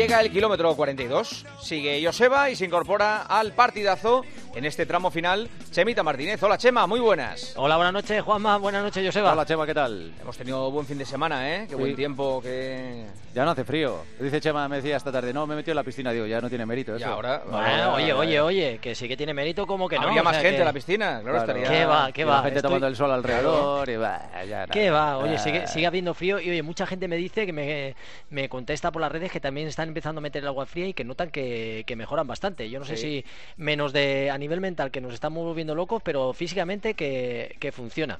Llega el kilómetro 42, sigue Joseba y se incorpora al partidazo en este tramo final Chemita Martínez. Hola Chema, muy buenas. Hola, buenas noches Juanma, buenas noches Joseba. Hola Chema, ¿qué tal? Hemos tenido buen fin de semana, ¿eh? Qué buen tiempo, que... Ya no hace frío. Dice Chema, me decía esta tarde, no, me he metido en la piscina, digo, ya no tiene mérito eso. Y ahora... Bueno, oye, oye, oye, que sí que tiene mérito como que no. Habría más o sea gente que- en la piscina, claro, estaría... ¿Qué va? ¿Qué va? La gente Estoy- tomando el sol alrededor y va, ya nada. ¿Qué va? Oye, Ah. sigue, sigue habiendo frío y oye, mucha gente me dice que me, me contesta por las redes que también están empezando a meter el agua fría y que notan que, que mejoran bastante. Yo no sé si menos de a nivel mental que nos estamos volviendo locos, pero físicamente que, que funciona.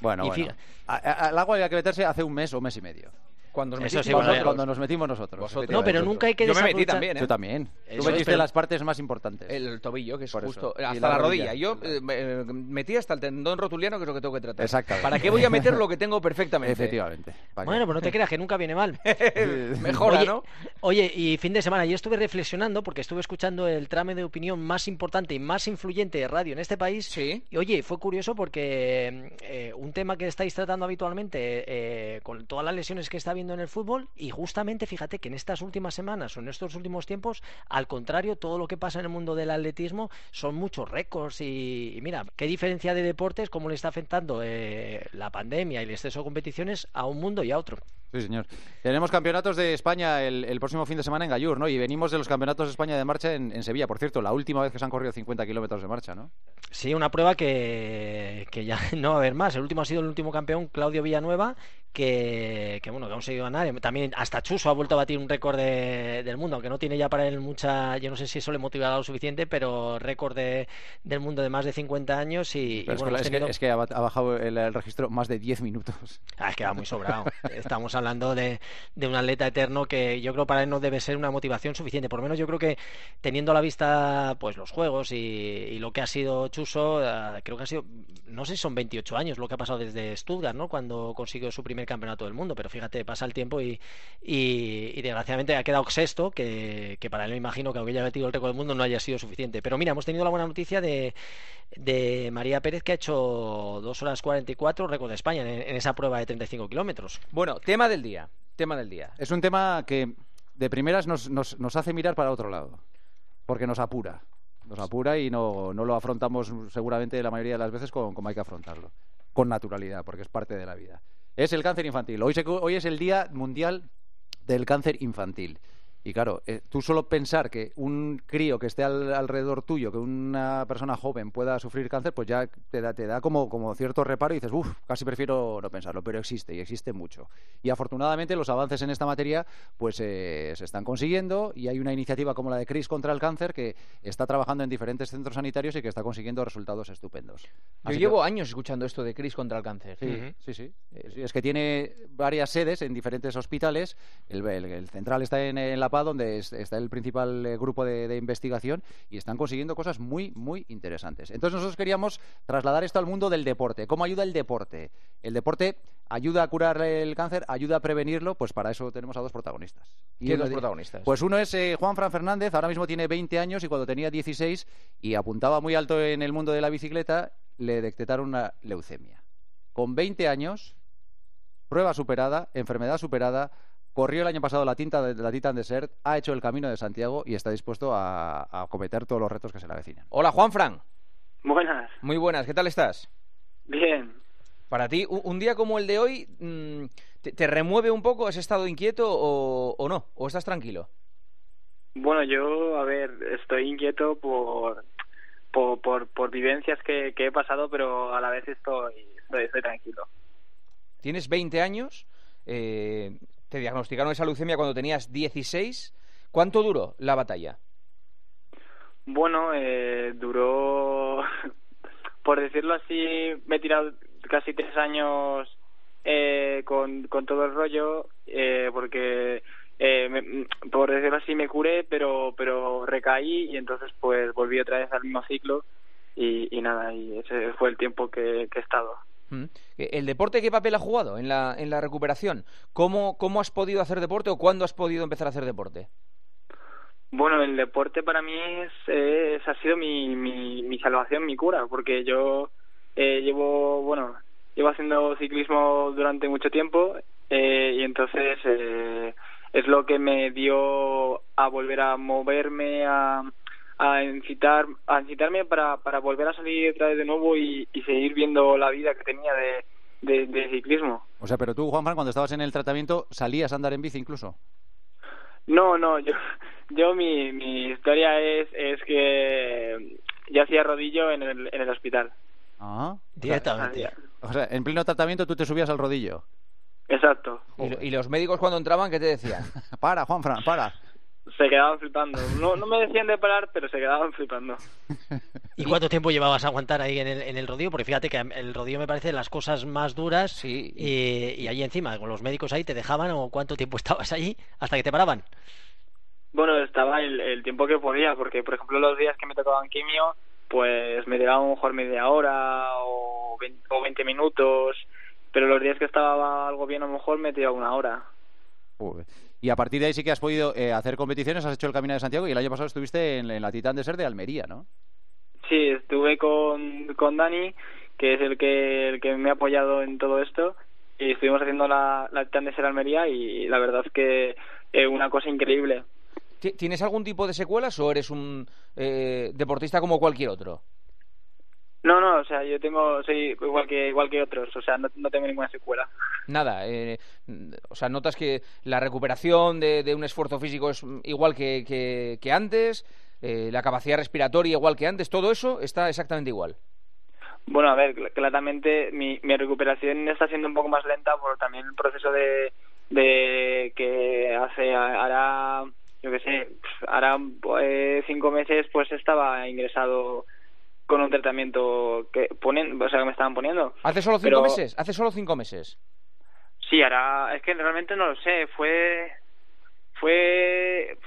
Bueno, Y bueno. Al agua había que meterse hace un mes o mes y medio. Cuando sí, bueno, nos metimos nosotros. Vosotros. No, pero nunca hay que Yo me metí también, ¿eh? Tú también. Eso Tú metiste las partes más importantes. El tobillo, que es Por justo eso. Hasta la la, rodilla. rodilla. Yo eh, eh, metí hasta el tendón rotuliano, que es lo que tengo que tratar. Exactamente. ¿Para qué voy a meter lo que tengo perfectamente? Efectivamente. Bueno, pues no te creas que nunca viene mal. Mejora, oye, ¿no? Oye, y fin de semana, yo estuve reflexionando porque estuve escuchando el trame de opinión más importante y más influyente de radio en este país. Sí. Y oye, fue curioso porque eh, un tema que estáis tratando habitualmente eh, con todas las lesiones que está en el fútbol y justamente fíjate que en estas últimas semanas o en estos últimos tiempos, al contrario, todo lo que pasa en el mundo del atletismo son muchos récords y, y mira, qué diferencia de deportes, cómo le está afectando eh, la pandemia y el exceso de competiciones a un mundo y a otro. Sí, señor. Tenemos campeonatos de España el, el próximo fin de semana en Gallur, ¿no? Y venimos de los campeonatos de España de marcha en, en Sevilla. Por cierto, la última vez que se han corrido 50 kilómetros de marcha, ¿no? Sí, una prueba que, que ya no va a haber más. El último ha sido el último campeón, Claudio Villanueva, que, que bueno, que ha conseguido ganar. También hasta Chuso ha vuelto a batir un récord de- del mundo, aunque no tiene ya para él mucha, yo no sé si eso le motivará lo suficiente, pero récord de- del mundo de más de 50 años y, Pero bueno, es que- tenido- es que ha, bajado el, el registro más de 10 minutos. Ah, es que va muy sobrado. Estamos hablando de, de un atleta eterno que yo creo para él no debe ser una motivación suficiente. Por lo menos yo creo que teniendo a la vista pues los juegos y, y lo que ha sido Chuso, eh, creo que ha sido, no sé si son 28 años lo que ha pasado desde Stuttgart, ¿no? Cuando consiguió su primer campeonato del mundo. Pero fíjate, pasa el tiempo y, y, desgraciadamente ha quedado sexto, que, que para él me imagino que aunque haya metido el récord del mundo no haya sido suficiente. Pero mira, hemos tenido la buena noticia de, de María Pérez que ha hecho 2 horas 44 récord de España en esa prueba de 35 kilómetros. Bueno, tema del día. Tema del día. Es un tema que de primeras nos, nos, hace mirar para otro lado, porque nos apura. Nos apura y no, no lo afrontamos seguramente la mayoría de las veces como, hay que afrontarlo. Con naturalidad, porque es parte de la vida. Es el cáncer infantil. Hoy, hoy es el Día Mundial del Cáncer Infantil. Y claro, eh, tú solo pensar que un crío que esté al- alrededor tuyo, que una persona joven pueda sufrir cáncer, pues ya te da, te da como, como cierto reparo y dices, uff, casi prefiero no pensarlo, pero existe y existe mucho. Y afortunadamente los avances en esta materia pues eh, se están consiguiendo y hay una iniciativa como la de CRIS contra el cáncer que está trabajando en diferentes centros sanitarios y que está consiguiendo resultados estupendos. Yo que- llevo años escuchando esto de Cris contra el cáncer. Sí, sí, sí. Es que tiene varias sedes en diferentes hospitales. El, el- el central está en, en La Paz, donde es- está el principal eh, grupo de, de investigación y están consiguiendo cosas muy, muy interesantes. Entonces nosotros queríamos trasladar esto al mundo del deporte. ¿Cómo ayuda el deporte? El deporte ayuda a curar el cáncer, ayuda a prevenirlo, pues para eso tenemos a dos protagonistas. Y ¿Qué uno dos protagonistas? Pues uno es eh, Juan Fran Fernández, ahora mismo tiene 20 años y cuando tenía 16 y apuntaba muy alto en el mundo de la bicicleta, le detectaron una leucemia. Con 20 años, prueba superada, enfermedad superada, corrió el año pasado la, tinta de, la Titan Desert, ha hecho el camino de Santiago y está dispuesto a, a acometer todos los retos que se le avecinan. Hola, Juan Fran. Buenas, Muy buenas, ¿qué tal estás? bien. Para ti, un, día como el de hoy, mm, te, te remueve un poco? ¿Has estado inquieto o, o no? ¿O estás tranquilo? Bueno, yo, a ver, estoy inquieto por por, por, por vivencias que, que he pasado, pero a la vez estoy, estoy, estoy tranquilo. Tienes 20 años, eh, te diagnosticaron esa leucemia cuando tenías 16. ¿Cuánto duró la batalla? Bueno, eh, duró, por decirlo así, me he tirado casi tres años eh, con, todo el rollo, eh, porque, eh, me- por decirlo así, me curé, pero, pero recaí y entonces pues volví otra vez al mismo ciclo y, y nada, y ese fue el tiempo que, que he estado. ¿El deporte qué papel ha jugado en la, en la recuperación? ¿Cómo, ¿Cómo has podido hacer deporte o cuándo has podido empezar a hacer deporte? Bueno, el deporte para mí es, es- ha sido mi, mi, mi salvación, mi cura, porque yo eh, llevo, bueno, llevo haciendo ciclismo durante mucho tiempo eh, y entonces eh, es lo que me dio a volver a moverme, a, a incitar a incitarme para, para volver a salir otra vez de nuevo y, y seguir viendo la vida que tenía de, de, de ciclismo. O sea, pero tú, Juanfran, cuando estabas en el tratamiento, ¿salías a andar en bici incluso? No, no, yo, yo mi, mi historia es, es que yo hacía rodillo en el, en el hospital. Ah, Directamente. o sea, en pleno tratamiento tú te subías al rodillo. Exacto. ¿Y, y los médicos cuando entraban, ¿qué te decían? Para, Juanfran, para. Se quedaban flipando. No, no me decían de parar, pero se quedaban flipando. ¿Y cuánto tiempo llevabas a aguantar ahí en el, en el rodillo? Porque fíjate que el rodillo me parece de las cosas más duras. Sí. Y, y allí encima, con los médicos ahí, ¿te dejaban o cuánto tiempo estabas allí hasta que te paraban? Bueno, estaba el, el tiempo que podía, porque por ejemplo los días que me tocaban quimio, pues me tiraba a lo mejor media hora o 20, o 20 minutos, pero los días que estaba algo bien a lo mejor me tiraba una hora. Joder. Y a partir de ahí sí que has podido eh, hacer competiciones, has hecho el Camino de Santiago y el año pasado estuviste en, en la Titán de Ser de Almería, ¿no? Sí, estuve con, con Dani, que es el que, el que me ha apoyado en todo esto, y estuvimos haciendo la, la Titán de Ser Almería y la verdad es que es una cosa increíble. ¿Ti- ¿Tienes algún tipo de secuelas o eres un eh, deportista como cualquier otro? No, no, o sea, yo tengo, soy igual que, igual que otros, o sea, no, no tengo ninguna secuela. Nada, eh, o sea, notas que la recuperación de, de un esfuerzo físico es igual que, que, que antes, eh, la capacidad respiratoria igual que antes, todo eso está exactamente igual. Bueno, a ver, cl- claramente mi, mi recuperación está siendo un poco más lenta por también el proceso de, de que hace, hará, yo qué sé, hará eh, cinco meses pues estaba ingresado con un tratamiento que ponen, o sea, que me estaban poniendo. ¿Hace solo cinco Pero- meses? ¿Hace solo cinco meses? Sí, hará, es que realmente no lo sé, fue, fue,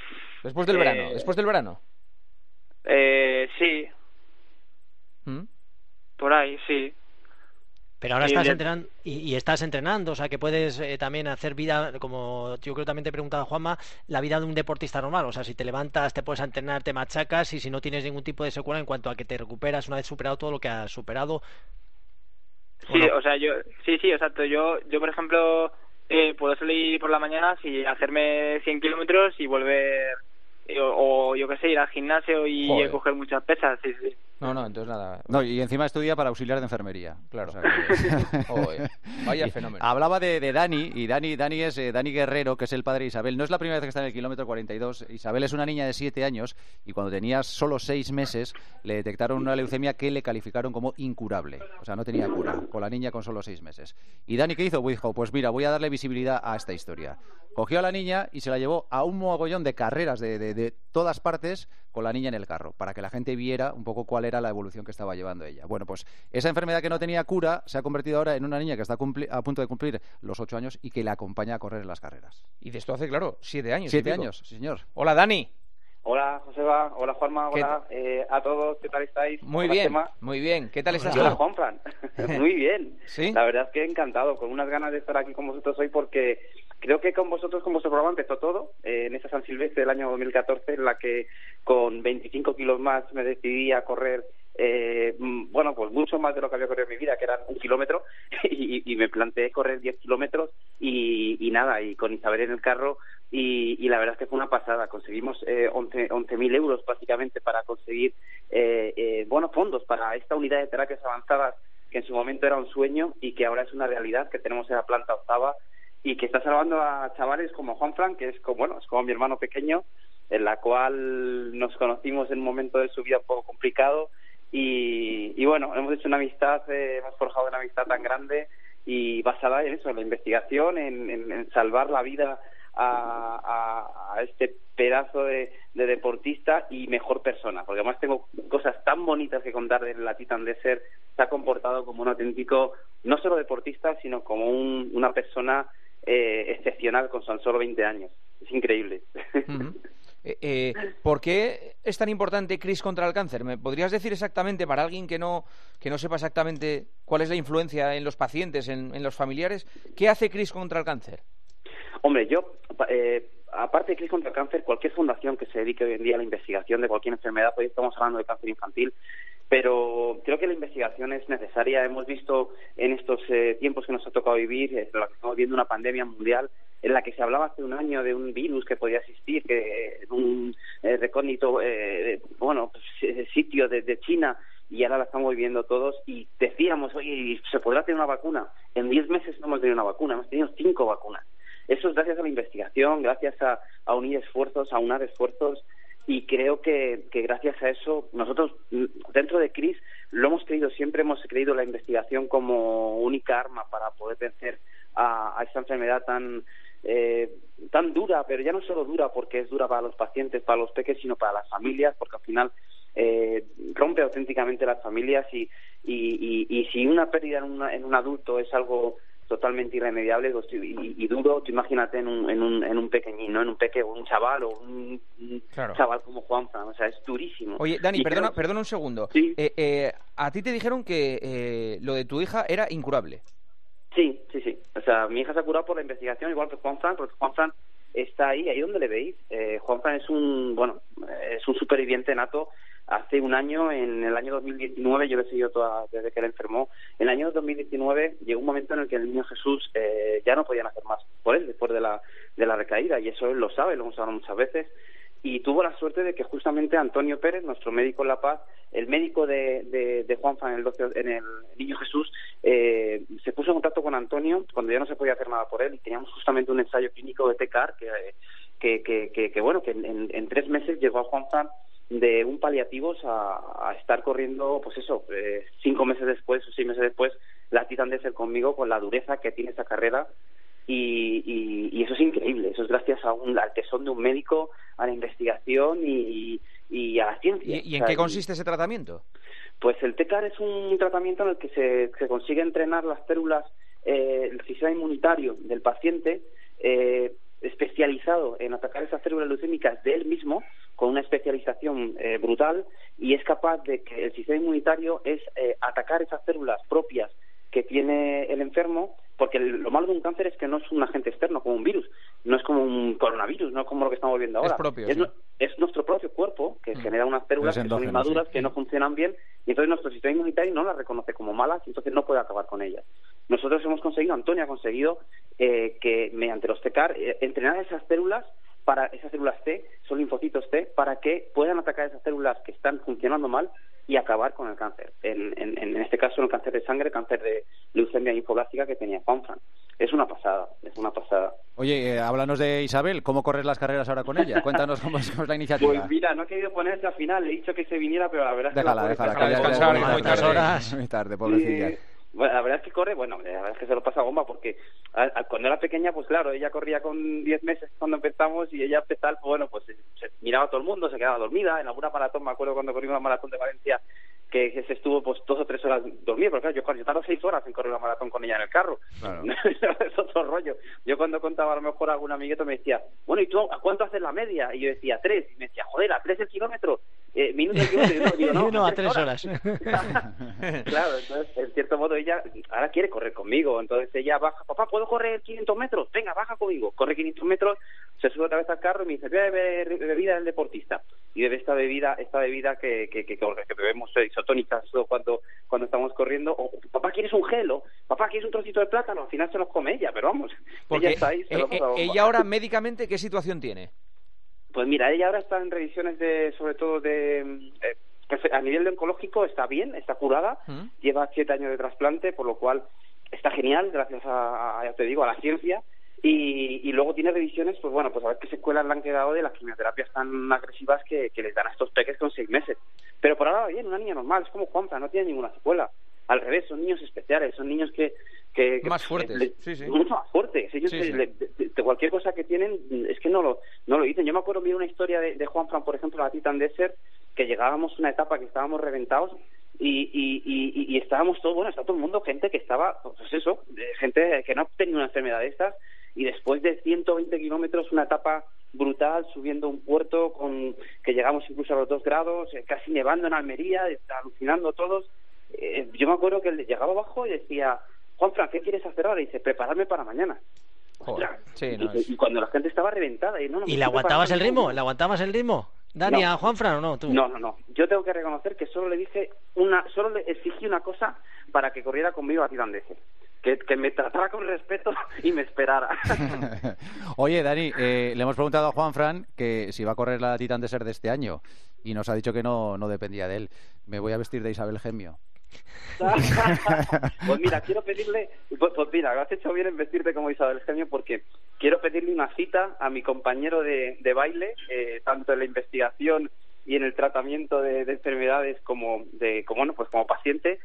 Después del Eh, verano, después del verano. eh, sí, ¿Mm? por ahí, sí. Pero ahora estás entrenando y, y estás entrenando, o sea que puedes eh, también hacer vida, como yo creo también te preguntaba Juanma, la vida de un deportista normal. O sea, si te levantas, te puedes entrenar, te machacas y si no tienes ningún tipo de secuela en cuanto a que te recuperas una vez superado todo lo que has superado. ¿o Sí, no? o sea, yo, sí, sí, exacto. Yo, yo por ejemplo, eh, puedo salir por la mañana y hacerme 100 kilómetros y volver, o, o yo qué sé, ir al gimnasio y Joder. coger muchas pesas, sí, sí. No, no, entonces nada. No, y encima estudia para auxiliar de enfermería. Claro. O sea que- Joder, vaya fenómeno. Hablaba de, de Dani, y Dani, Dani es eh, Dani Guerrero, que es el padre de Isabel. No es la primera vez que está en el kilómetro 42. Isabel es una niña de 7 años y cuando tenía solo 6 meses le detectaron una leucemia que le calificaron como incurable. O sea, no tenía cura, con la niña con solo 6 meses. ¿Y Dani qué hizo? Pues dijo, pues mira, voy a darle visibilidad a esta historia. Cogió a la niña y se la llevó a un mogollón de carreras de, de- de todas partes con la niña en el carro, para que la gente viera un poco cuál era la evolución que estaba llevando ella. Bueno, pues esa enfermedad que no tenía cura se ha convertido ahora en una niña que está a punto de cumplir los 8 años y que le acompaña a correr en las carreras. Y de esto hace, claro, siete años. Siete años, sí, señor. Hola, Dani. Hola, Joseba. Hola, Juanma. ¿Qué Hola eh, a todos. ¿Qué tal estáis? Muy Hola, bien, muy bien. ¿Qué tal estás hola? Juanfran. Muy bien. ¿Sí? La verdad es que encantado, con unas ganas de estar aquí con vosotros hoy porque creo que con vosotros, con vuestro programa empezó todo eh, en esa San Silvestre del año 2014 en la que con 25 kilos más me decidí a correr eh, bueno, pues mucho más de lo que había corrido en mi vida, que eran un kilómetro, y, y me planteé correr 10 kilómetros y, y nada, y con Isabel en el carro, y, la verdad es que fue una pasada. Conseguimos eh, 11 11.000 euros básicamente para conseguir, eh, eh, bueno, fondos para esta unidad de terapias avanzadas que en su momento era un sueño y que ahora es una realidad que tenemos en la planta octava y que está salvando a chavales como Juan Frank, que es como, bueno, es como mi hermano pequeño, en la cual nos conocimos en un momento de su vida un poco complicado y, y bueno, hemos hecho una amistad, eh, hemos forjado una amistad tan grande y basada en eso, en la investigación, en, salvar la vida a, este pedazo de, de deportista y mejor persona, porque además tengo cosas tan bonitas que contar de la Titan de ser, se ha comportado como un auténtico, no solo deportista, sino como un- una persona eh, excepcional con tan solo 20 años. Es increíble. Eh, eh, ¿Por qué es tan importante Chris contra el cáncer? ¿Me podrías decir exactamente, para alguien que no, que no sepa exactamente cuál es la influencia en los pacientes, en, en los familiares, qué hace Chris contra el cáncer? Hombre, yo, eh, aparte de Cris contra el Cáncer, cualquier fundación que se dedique hoy en día a la investigación de cualquier enfermedad, hoy estamos hablando de cáncer infantil, pero creo que la investigación es necesaria. Hemos visto en estos eh, tiempos que nos ha tocado vivir, eh, que estamos viendo una pandemia mundial, en la que se hablaba hace un año de un virus que podía existir, que un eh, recóndito, eh, bueno, pues, sitio de, de China y ahora la estamos viviendo todos y decíamos, oye, ¿se podrá tener una vacuna? En diez meses no hemos tenido una vacuna, hemos tenido cinco vacunas. Eso es gracias a la investigación, gracias a, a unir esfuerzos, a unar esfuerzos y creo que, que gracias a eso nosotros dentro de CRIS lo hemos creído siempre hemos creído la investigación como única arma para poder vencer a, esta enfermedad tan eh, tan dura pero ya no solo dura porque es dura para los pacientes para los peques sino para las familias porque al final eh, rompe auténticamente las familias y, y, y, y si una pérdida en, una, en un adulto es algo totalmente irremediable pues, y, duro, tú imagínate en un, en un, en un pequeñín, En un peque, un chaval o un, chaval como Juanfran, o sea, es durísimo. Oye, Dani, perdona, perdona un segundo. Eh, eh, a ti te dijeron que eh, lo de tu hija era incurable. Sí, sí, sí. O sea, mi hija se ha curado por la investigación, igual que Juanfran, porque Juanfran está ahí, ahí donde le veis. Eh, Juanfran es un, bueno, es un superviviente nato hace un año, en el año 2019, yo lo he seguido toda, desde que él enfermó, en el año 2019 llegó un momento en el que el niño Jesús eh, ya no podían hacer más por él después de la, de la recaída, y eso él lo sabe, lo hemos hablado muchas veces, y tuvo la suerte de que justamente Antonio Pérez, nuestro médico en La Paz, el médico de, de, de Juanfa en el, en el Niño Jesús, eh, se puso en contacto con Antonio cuando ya no se podía hacer nada por él y teníamos justamente un ensayo clínico de TECAR que, que, que, que, bueno, que en, en, tres meses llegó a Juanfa de un paliativos a, a estar corriendo, pues eso, eh, cinco meses después o seis meses después, la Titan ser conmigo con la dureza que tiene esa carrera y, y, eso es increíble, eso es gracias a un, al tesón de un médico, a la investigación y, y a la ciencia. ¿Y, en qué consiste ese tratamiento? Pues el TECAR es un tratamiento en el que se, se consigue entrenar las células, eh, el sistema inmunitario del paciente, eh, especializado en atacar esas células leucémicas de él mismo, con una especialización eh, brutal, y es capaz de que el sistema inmunitario es eh, atacar esas células propias que tiene el enfermo, porque lo malo de un cáncer es que no es un agente externo, como un virus, no es como un coronavirus, no es como lo que estamos viendo ahora. Es propio. Es, nuestro propio cuerpo que mm. genera unas células que son inmaduras, que no funcionan bien, y entonces nuestro sistema inmunitario no las reconoce como malas, y entonces no puede acabar con ellas. Nosotros hemos conseguido, Antonio ha conseguido, eh, que mediante los TECAR, eh, entrenar esas células para esas células T, son linfocitos T, para que puedan atacar esas células que están funcionando mal y acabar con el cáncer. En, en, en este caso, el cáncer de sangre, cáncer de leucemia linfoblástica que tenía Juanfran. Es una pasada, es una pasada. Oye, eh, háblanos de Isabel, ¿cómo corres las carreras ahora con ella? Cuéntanos cómo es, la iniciativa. Pues mira, no he querido ponerse al final, le he dicho que se viniera, pero la verdad es que... Déjala, déjala, muy tarde. Horas. Muy tarde, pobrecilla. La verdad es que corre, bueno, la verdad es que se lo pasa a bomba porque cuando era pequeña, pues claro, ella corría con 10 meses cuando empezamos y ella empezaba, pues, bueno, pues se, miraba a todo el mundo, se quedaba dormida. En alguna maratón, me acuerdo cuando corrimos la maratón de Valencia, que, se estuvo pues dos o tres horas dormida, porque claro, yo, yo tardo seis horas en correr la maratón con ella en el carro. es otro rollo. Yo cuando contaba a lo mejor a algún amiguito me decía, bueno, ¿y tú a cuánto haces la media? Y yo decía, tres. Y me decía, joder, ¿a tres el kilómetro? Eh, minutos el kilómetro. Y yo, no, no, a tres horas. claro, entonces, en cierto modo, ella ahora quiere correr conmigo. Entonces ella baja, papá, ¿puedo correr 500 metros? Venga, baja conmigo. Corre 500 metros, se sube otra vez al carro y me dice, voy a beber bebida del deportista. Y bebe esta bebida, esta bebida que, que, que, que bebemos isotónicas cuando, cuando estamos corriendo. O, papá, ¿quieres un gelo? Papá, ¿quieres un trocito de plátano? Al final se los come ella, pero vamos. ella está ahí. Se eh, eh, ella ahora médicamente, ¿qué situación tiene? Pues mira, ella ahora está en revisiones de, sobre todo de... Eh, a nivel de oncológico está bien, está curada, ¿Mm? lleva siete años de trasplante, por lo cual está genial, gracias a, ya te digo, a la ciencia. Y, y, luego tiene revisiones, pues bueno, pues a ver qué secuelas le han quedado de las quimioterapias tan agresivas que, que les dan a estos peques con seis meses. Pero por ahora bien, una niña normal, es como Juanpa, no tiene ninguna secuela. Al revés, son niños especiales, son niños que... que, más fuertes, sí, sí. Mucho más fuertes. Ellos de, cualquier cosa que tienen, es que no lo, no lo dicen. Yo me acuerdo, vi una historia de, de Juan Fran, por ejemplo, la Titan Desert, que llegábamos a una etapa que estábamos reventados y, y, y, y, estábamos todos, bueno, está todo el mundo, gente que estaba, pues eso, gente que no tenía una enfermedad de estas, y después de 120 kilómetros, una etapa brutal, subiendo un puerto con que llegamos incluso a los dos grados, eh, casi nevando en Almería, alucinando todos. Eh, yo me acuerdo que él llegaba abajo y decía, Juan Fran, ¿qué quieres hacer ahora? Y dice, prepararme para mañana. y, cuando la gente estaba reventada. ¿Y, no, no, ¿Y le aguantabas el ritmo? ¿Le aguantabas el ritmo? Dani, a Juanfran o no? ¿tú? No, no, no. Yo tengo que reconocer que solo le dije una, solo le exigí una cosa para que corriera conmigo a Tirandese. que, que me tratara con respeto y me esperara. Oye, Dani, eh, le hemos preguntado a Juan Fran que si va a correr la Titan Desert de este año y nos ha dicho que no, no dependía de él. Me voy a vestir de Isabel Gemio. pues mira, quiero pedirle, pues, pues mira, has hecho bien en vestirte como Isabel Gemio porque quiero pedirle una cita a mi compañero de, de baile, eh, tanto en la investigación y en el tratamiento de, de enfermedades como de como bueno pues como paciente.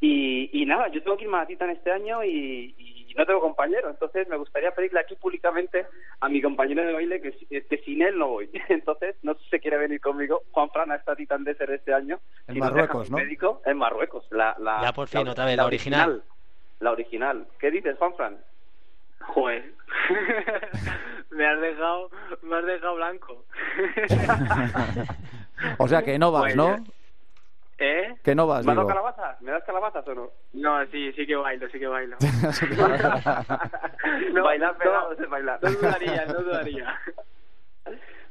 Y, y nada yo tengo que irme a en este año y, y no tengo compañero entonces me gustaría pedirle aquí públicamente a mi compañero de baile que, que sin él no voy entonces no sé si se quiere venir conmigo Juan Fran a esta cita en Desert este año En Si Marruecos, ¿no? médico en Marruecos la, la Ya por fin, otra vez, la original. la original ¿qué dices Juan Fran? Joder. me has dejado, me has dejado blanco. O sea, que no vas, Pues, ¿no? ¿Eh? Que no vas, ¿Me has dado digo. calabazas? ¿me das calabazas o no? No, sí, sí que bailo, sí que bailo. Bailar pegado es bailar. No dudaría, no dudaría.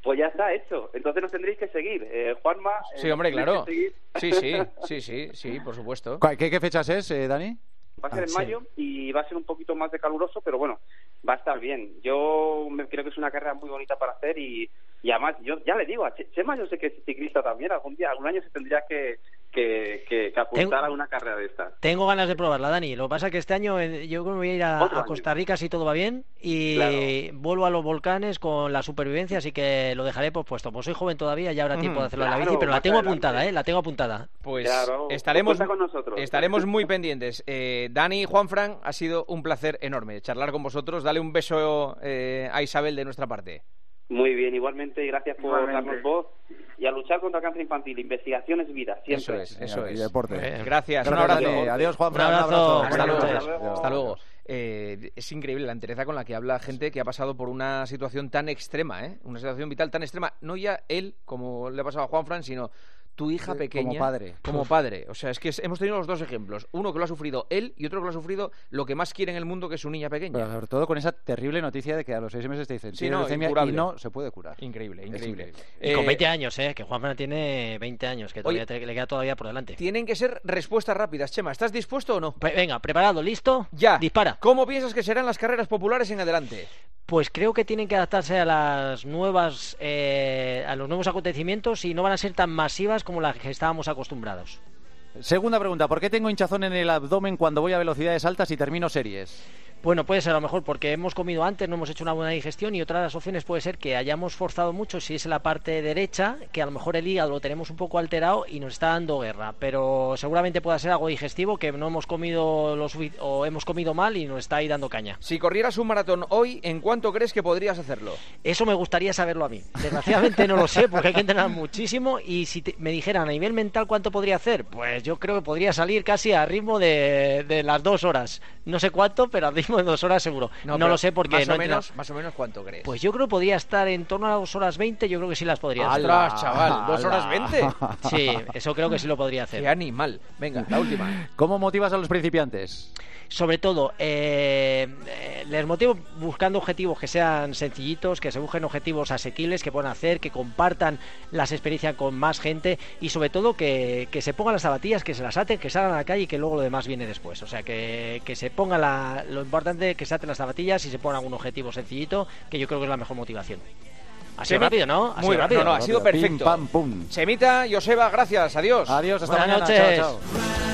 Pues ya está hecho. Entonces nos tendréis que seguir. Eh, Juanma. eh, Sí, hombre, claro. Sí, sí, sí, sí, sí, por supuesto. ¿Cu- ¿Qué, qué fechas es, eh, Dani? Va a ser Ah, en sí. mayo y va a ser un poquito más de caluroso, pero bueno, va a estar bien. Yo me- creo que es una carrera muy bonita para hacer y, y además, yo ya le digo, a Che- Chema yo sé que es ciclista también, algún día, algún año se tendría que, que, que, que apuntar a una carrera de estas. Tengo ganas de probarla, Dani. Lo que pasa es que este año eh, yo creo que me voy a ir a. Costa Rica si todo va bien y Claro. vuelvo a los volcanes con la supervivencia, así que lo dejaré pospuesto. Pues soy joven todavía y habrá tiempo de hacerlo en la bici, pero la tengo adelante. apuntada, ¿eh? La tengo apuntada. Pues Claro, estaremos, con nosotros. estaremos muy pendientes. Eh, Dani y Juanfran, ha sido un placer enorme charlar con vosotros. Dale un beso eh, a Isabel de nuestra parte. Muy bien, igualmente, y gracias por Igualmente. darnos voz y a luchar contra el cáncer infantil. Investigación es vida, siempre. Eso es, eso Y es. deporte. Eh, Gracias, un Gracias, abrazo. Dani. Adiós, Juan Un abrazo. Luego. Hasta luego. Eh, es increíble la entereza con la que habla gente que ha pasado por una situación tan extrema, ¿eh? Una situación vital tan extrema. No ya él, como le ha pasado a Juan Fran, sino tu hija Sí, pequeña. como padre. Como padre. O sea, es que hemos tenido los dos ejemplos. Uno que lo ha sufrido él y otro que lo ha sufrido lo que más quiere en el mundo, que es su niña pequeña. Pero sobre todo con esa terrible noticia de que a los seis meses te dicen Sí, "Tienes no, leucemia", incurable. y no se puede curar. Increíble, increíble. increíble. Y con Eh, 20 años, ¿eh? Que Juanfran tiene 20 años, que todavía te- le queda todavía por delante. Tienen que ser respuestas rápidas. Chema, ¿estás dispuesto o no? Pe- Venga, preparado, listo. Ya. Dispara. ¿Cómo piensas que serán las carreras populares en adelante? Pues creo que tienen que adaptarse a las nuevas, eh, a los nuevos acontecimientos y no van a ser tan masivas como las que estábamos acostumbrados. Segunda pregunta, ¿por qué tengo hinchazón en el abdomen cuando voy a velocidades altas y termino series? Bueno, puede ser a lo mejor porque hemos comido antes, no hemos hecho una buena digestión y otra de las opciones puede ser que hayamos forzado mucho si es en la parte derecha, que a lo mejor el hígado lo tenemos un poco alterado y nos está dando guerra, pero seguramente pueda ser algo digestivo que no hemos comido lo o hemos comido mal y nos está ahí dando caña. Si corrieras un maratón hoy, ¿en cuánto crees que podrías hacerlo? Eso me gustaría saberlo a mí. Desgraciadamente no lo sé porque hay que entrenar muchísimo y si te- me dijeran a nivel mental cuánto podría hacer, pues yo creo que podría salir casi a ritmo de, de las dos horas. No sé cuánto, pero a ritmo de dos horas seguro. No, lo sé porque más no o menos, más o menos cuánto crees. Pues yo creo que podría estar en torno a dos horas 20, yo creo que sí las podría hacer. ¡Hala, chaval! ¿Dos horas veinte? Sí, eso creo que sí lo podría hacer. ¡Qué animal! Venga, la última. ¿Cómo motivas a los principiantes? Sobre todo, eh, eh, les motivo buscando objetivos que sean sencillitos, que se busquen objetivos asequibles, que puedan hacer, que compartan las experiencias con más gente y sobre todo que, que se pongan las zapatillas, que se las aten, que salgan a la calle y que luego lo demás viene después. O sea, que, que se ponga la, lo importante que se aten las zapatillas y se pongan algún objetivo sencillito, que yo creo que es la mejor motivación. Ha sido rápido, ¿no? Ha Muy sido rápido, no, ha sido Pim, perfecto. pam, pum. Chemita, Joseba, gracias, adiós. Adiós, hasta Buenas mañana. noches. Chao, chao.